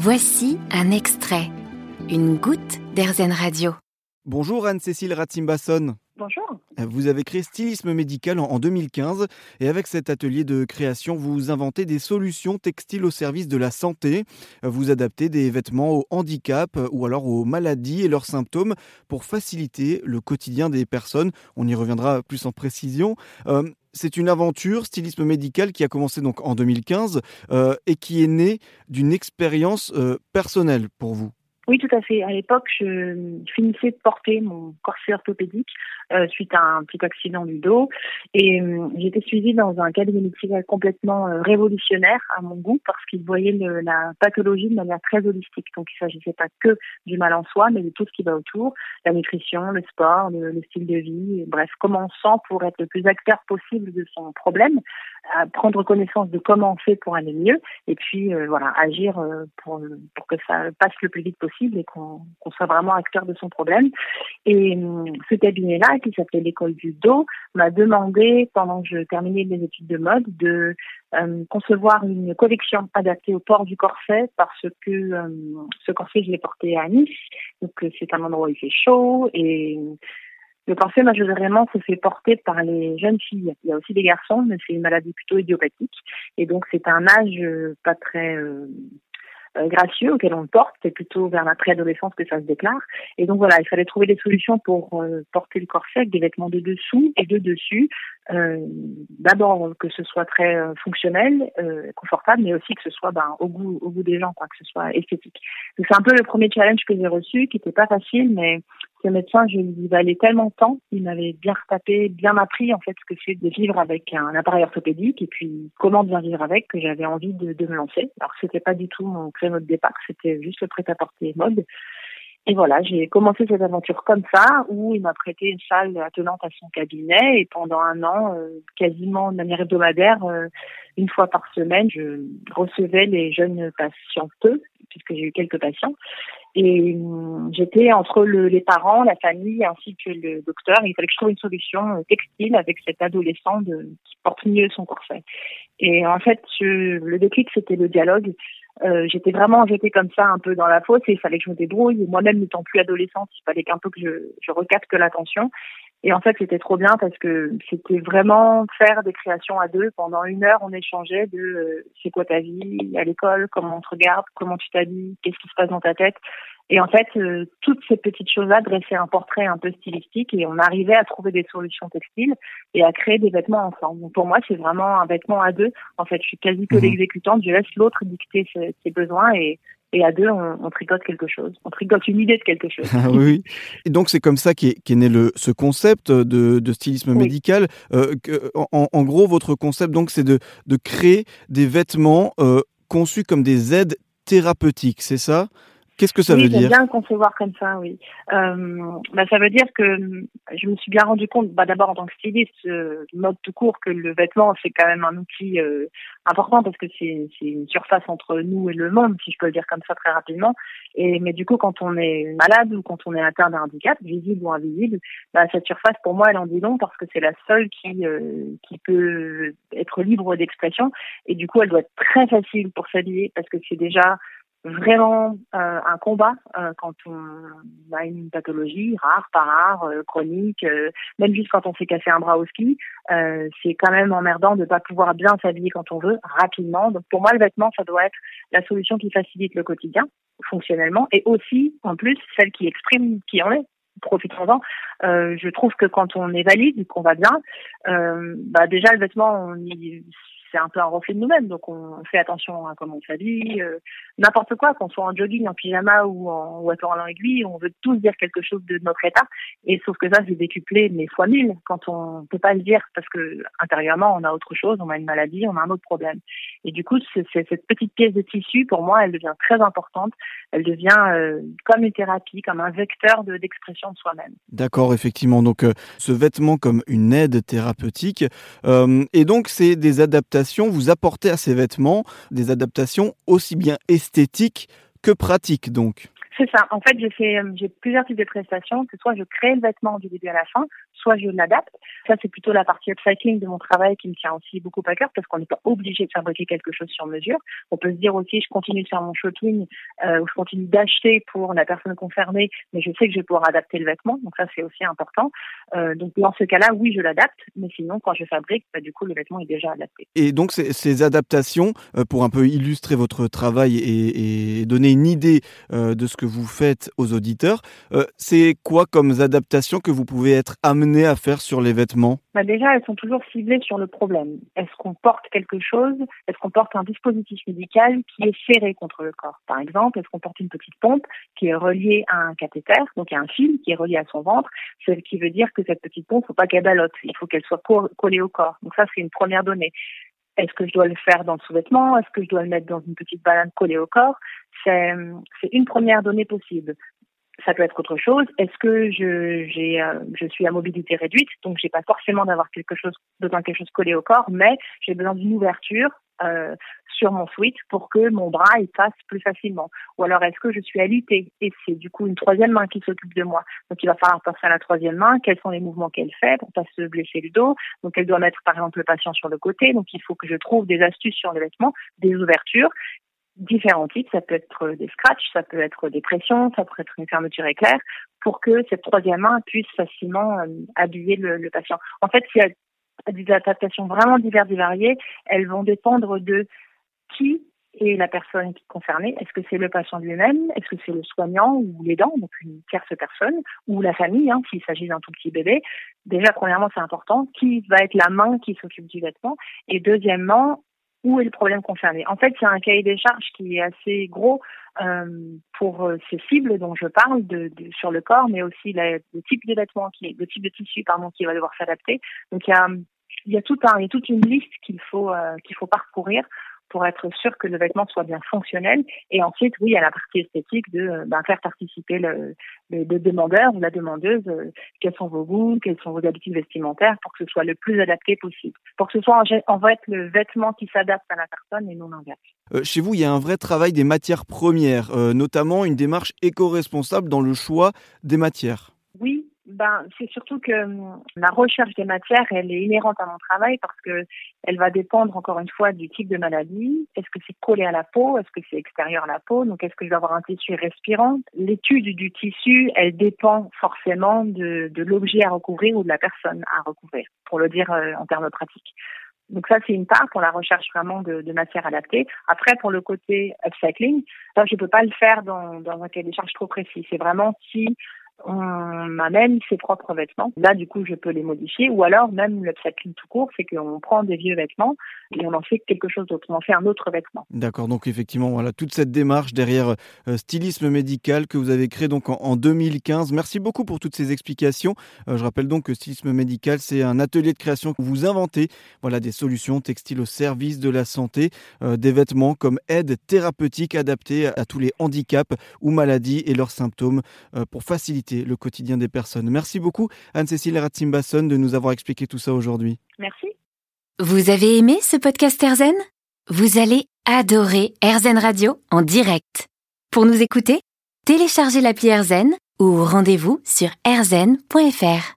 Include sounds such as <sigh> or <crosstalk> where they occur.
Voici un extrait, une goutte d'Airzen Radio. Bonjour Anne-Cécile Ratzimbasson. Bonjour. Vous avez créé Stylisme Médical en 2015 et avec cet atelier de création, vous inventez des solutions textiles au service de la santé. Vous adaptez des vêtements au handicap ou alors aux maladies et leurs symptômes pour faciliter le quotidien des personnes. On y reviendra plus en précision. Euh, c'est une aventure stylisme médical qui a commencé donc en 2015 euh, et qui est née d'une expérience euh, personnelle pour vous. Oui, tout à fait. À l'époque, je finissais de porter mon corset orthopédique euh, suite à un petit accident du dos. Et euh, j'étais suivie dans un cabinet médical complètement euh, révolutionnaire à mon goût parce qu'il voyait la pathologie de manière très holistique. Donc il ne s'agissait pas que du mal en soi, mais de tout ce qui va autour, la nutrition, le sport, le, style de vie, bref, comment on sent pour être le plus acteur possible de son problème, prendre connaissance de comment on fait pour aller mieux, et puis voilà, agir pour, pour que ça passe le plus vite possible et qu'on soit vraiment acteur de son problème. Et ce cabinet-là, qui s'appelait l'école du dos, m'a demandé, pendant que je terminais mes études de mode, de euh, concevoir une collection adaptée au port du corset parce que euh, ce corset, je l'ai porté à Nice, donc euh, c'est un endroit où il fait chaud et le corset, majoritairement, se fait porter par les jeunes filles. Il y a aussi des garçons, mais c'est une maladie plutôt idiopathique. Et donc, c'est un âge pas très euh, gracieux auquel on porte, c'est plutôt vers la préadolescence que ça se déclare. Et donc voilà, il fallait trouver des solutions pour euh, porter le corset avec des vêtements de dessous et de dessus. Euh, D'abord que ce soit très euh, fonctionnel, confortable, mais aussi que ce soit ben, au goût au goût des gens, quoi, que ce soit esthétique. C'est un peu le premier challenge que j'ai reçu, qui n'était pas facile, mais ce médecin, je lui valait tellement de temps, il m'avait bien retapé, bien appris en fait ce que c'est de vivre avec un appareil orthopédique et puis comment bien vivre avec, que j'avais envie de, de, me lancer. Alors c'était pas du tout mon créneau de départ, c'était juste le prêt-à-porter mode. Et voilà, j'ai commencé cette aventure comme ça, où il m'a prêté une salle attenante à son cabinet, et pendant un an, euh, quasiment de manière hebdomadaire, euh, une fois par semaine, je recevais les jeunes patientes, puisque j'ai eu quelques patients, et euh, j'étais entre le, les parents, la famille, ainsi que le docteur. Il fallait que je trouve une solution textile avec cet adolescent qui porte mieux son corset. Et en fait, le déclic, c'était le dialogue. Euh, j'étais vraiment jetée comme ça un peu dans la fosse et il fallait que je me débrouille. Moi-même n'étant plus adolescente, il fallait qu'un peu que je, je recapte l'attention. Et en fait, c'était trop bien parce que c'était vraiment faire des créations à deux. Pendant une heure, on échangeait de euh, c'est quoi ta vie à l'école, comment on te regarde, comment tu t'habilles, qu'est-ce qui se passe dans ta tête? Et en fait, euh, toutes ces petites choses-là dressaient un portrait un peu stylistique et on arrivait à trouver des solutions textiles et à créer des vêtements ensemble. Donc pour moi, c'est vraiment un vêtement à deux. En fait, je suis quasi que mhm. l'exécutante. Je laisse l'autre dicter ses, ses, besoins et, et à deux, on, on, tricote quelque chose. On tricote une idée de quelque chose. <laughs> Ah oui. Et donc c'est comme ça qu'est est né le, ce concept de, de stylisme médical. Euh, que, en, en, gros, votre concept, donc, c'est de, de créer des vêtements euh, conçus comme des aides thérapeutiques, c'est ça? Qu'est-ce que ça oui, veut dire bien concevoir comme ça, oui. Euh, bah, ça veut dire que je me suis bien rendu compte, bah, d'abord en tant que styliste, euh, mode tout court, que le vêtement c'est quand même un outil euh, important parce que c'est une surface entre nous et le monde, si je peux le dire comme ça très rapidement. Et mais du coup, quand on est malade ou quand on est atteint d'un handicap, visible ou invisible, bah, cette surface pour moi elle en dit long parce que c'est la seule qui euh, qui peut être libre d'expression et du coup elle doit être très facile pour s'habiller parce que c'est déjà vraiment euh, un combat euh, quand on a une pathologie rare, pas rare, euh, chronique, euh, même juste quand on s'est cassé un bras au ski, euh, c'est quand même emmerdant de pas pouvoir bien s'habiller quand on veut rapidement. Donc pour moi, le vêtement, ça doit être la solution qui facilite le quotidien fonctionnellement et aussi en plus celle qui exprime qui en est profitons-en. Euh, je trouve que quand on est valide, qu'on va bien, bah déjà le vêtement, on y, c'est un peu un reflet de nous-mêmes. Donc on fait attention à comment on s'habille, euh, n'importe quoi, qu'on soit en jogging, en pyjama ou en ou en aiguille, on veut tous dire quelque chose de notre état. Et sauf que ça, c'est décuplé mais fois mille quand on peut pas le dire parce que intérieurement on a autre chose, on a une maladie, on a un autre problème. Et du coup, c'est, cette petite pièce de tissu, pour moi, elle devient très importante. Elle devient euh, comme une thérapie, comme un vecteur de, d'expression de soi-même. D'accord, effectivement. Donc euh, ce vêtement comme une aide thérapeutique. Et donc c'est des adaptations vous apportez à ces vêtements des adaptations aussi bien esthétiques que pratiques donc. C'est ça. En fait, j'ai fait, j'ai plusieurs types de prestations. Que soit je crée le vêtement du début à la fin, soit je l'adapte. Ça, c'est plutôt la partie upcycling de mon travail qui me tient aussi beaucoup à cœur parce qu'on n'est pas obligé de fabriquer quelque chose sur mesure. On peut se dire aussi, je continue de faire mon shopping euh, ou je continue d'acheter pour la personne concernée, mais je sais que je vais pouvoir adapter le vêtement. Donc ça, c'est aussi important. Euh, donc dans ce cas-là, oui, je l'adapte, mais sinon, quand je fabrique, bah, du coup, le vêtement est déjà adapté. Et donc ces, adaptations, euh, pour un peu illustrer votre travail et, et donner une idée euh, de ce que vous faites aux auditeurs, euh, c'est quoi comme adaptations que vous pouvez être amené à faire sur les vêtements? Bah Déjà, elles sont toujours ciblées sur le problème. Est-ce qu'on porte quelque chose? Est-ce qu'on porte un dispositif médical qui est serré contre le corps? Par exemple, est-ce qu'on porte une petite pompe qui est reliée à un cathéter, donc il a un fil qui est relié à son ventre, ce qui veut dire que cette petite pompe, faut pas qu'elle balotte, il faut qu'elle soit collée au corps. Donc ça, c'est une première donnée. Est-ce que je dois le faire dans le sous-vêtement? Est-ce que je dois le mettre dans une petite banane collée au corps? C'est une première donnée possible. Ça peut être autre chose. Est-ce que euh, je suis à mobilité réduite, donc j'ai pas forcément d'avoir quelque chose, besoin quelque chose collé au corps, mais j'ai besoin d'une ouverture euh, sur mon sweat pour que mon bras il passe plus facilement. Ou alors est-ce que je suis alitée? Et c'est du coup une troisième main qui s'occupe de moi. Donc il va falloir penser à la troisième main, quels sont les mouvements qu'elle fait? Pour pas se blesser le dos. Donc elle doit mettre par exemple le patient sur le côté. Donc il faut que je trouve des astuces sur le vêtement, des ouvertures différents types. Ça peut être des scratchs, ça peut être des pressions, ça peut être une fermeture éclair, pour que cette troisième main puisse facilement euh, habiller le, le, patient. En fait, s'il y a des adaptations vraiment diverses et variées, elles vont dépendre de qui est la personne concernée. Est-ce que c'est le patient lui-même? Est-ce que c'est le soignant ou l'aidant, donc une tierce personne, ou la famille, hein, s'il s'agit d'un tout petit bébé? Déjà, premièrement, c'est important. Qui va être la main qui s'occupe du vêtement? Et deuxièmement, où est le problème concerné? En fait, il y a un cahier des charges qui est assez gros euh, pour euh, ces cibles dont je parle sur le corps, mais aussi le type de vêtement, qui, le type de tissu pardon, qui va devoir s'adapter. Donc il y a, toute une liste qu'il faut euh, qu'il faut parcourir pour être sûr que le vêtement soit bien fonctionnel. Et ensuite, oui, il y a la partie esthétique de ben, faire participer le, le, le, demandeur ou la demandeuse, euh, quels sont vos goûts, quelles sont vos habitudes vestimentaires pour que ce soit le plus adapté possible. Pour que ce soit en, en fait le vêtement qui s'adapte à la personne et non l'inverse. Euh, chez vous, il y a un vrai travail des matières premières, euh, notamment une démarche éco-responsable dans le choix des matières. Oui, ben, c'est surtout que hum, la recherche des matières, elle est inhérente à mon travail parce que elle va dépendre encore une fois du type de maladie. Est-ce que c'est collé à la peau? Est-ce que c'est extérieur à la peau? Donc, est-ce que je dois avoir un tissu respirant? L'étude du tissu, elle dépend forcément de, de l'objet à recouvrir ou de la personne à recouvrir, pour le dire euh, en termes pratiques. Donc ça, c'est une part pour la recherche vraiment de, de matières adaptées. Après, pour le côté upcycling, ça, je peux pas le faire dans, dans un cahier des charges trop précis. C'est vraiment si on amène ses propres vêtements. Là, du coup, je peux les modifier. Ou alors, même le upcycling tout court, c'est qu'on prend des vieux vêtements et on en fait quelque chose d'autre. On en fait un autre vêtement. D'accord. Donc, effectivement, voilà toute cette démarche derrière euh, Stylisme Médical que vous avez créé donc en, en 2015. Merci beaucoup pour toutes ces explications. Euh, je rappelle donc que Stylisme Médical, c'est un atelier de création que vous inventez. Voilà des solutions textiles au service de la santé, euh, des vêtements comme aide thérapeutique adaptés à tous les handicaps ou maladies et leurs symptômes euh, pour faciliter le quotidien des personnes. Merci beaucoup Anne-Cécile Ratzimbasson de nous avoir expliqué tout ça aujourd'hui. Merci. Vous avez aimé ce podcast Erzen? Vous allez adorer Erzen Radio en direct. Pour nous écouter, téléchargez l'appli Erzen ou rendez-vous sur erzen.fr.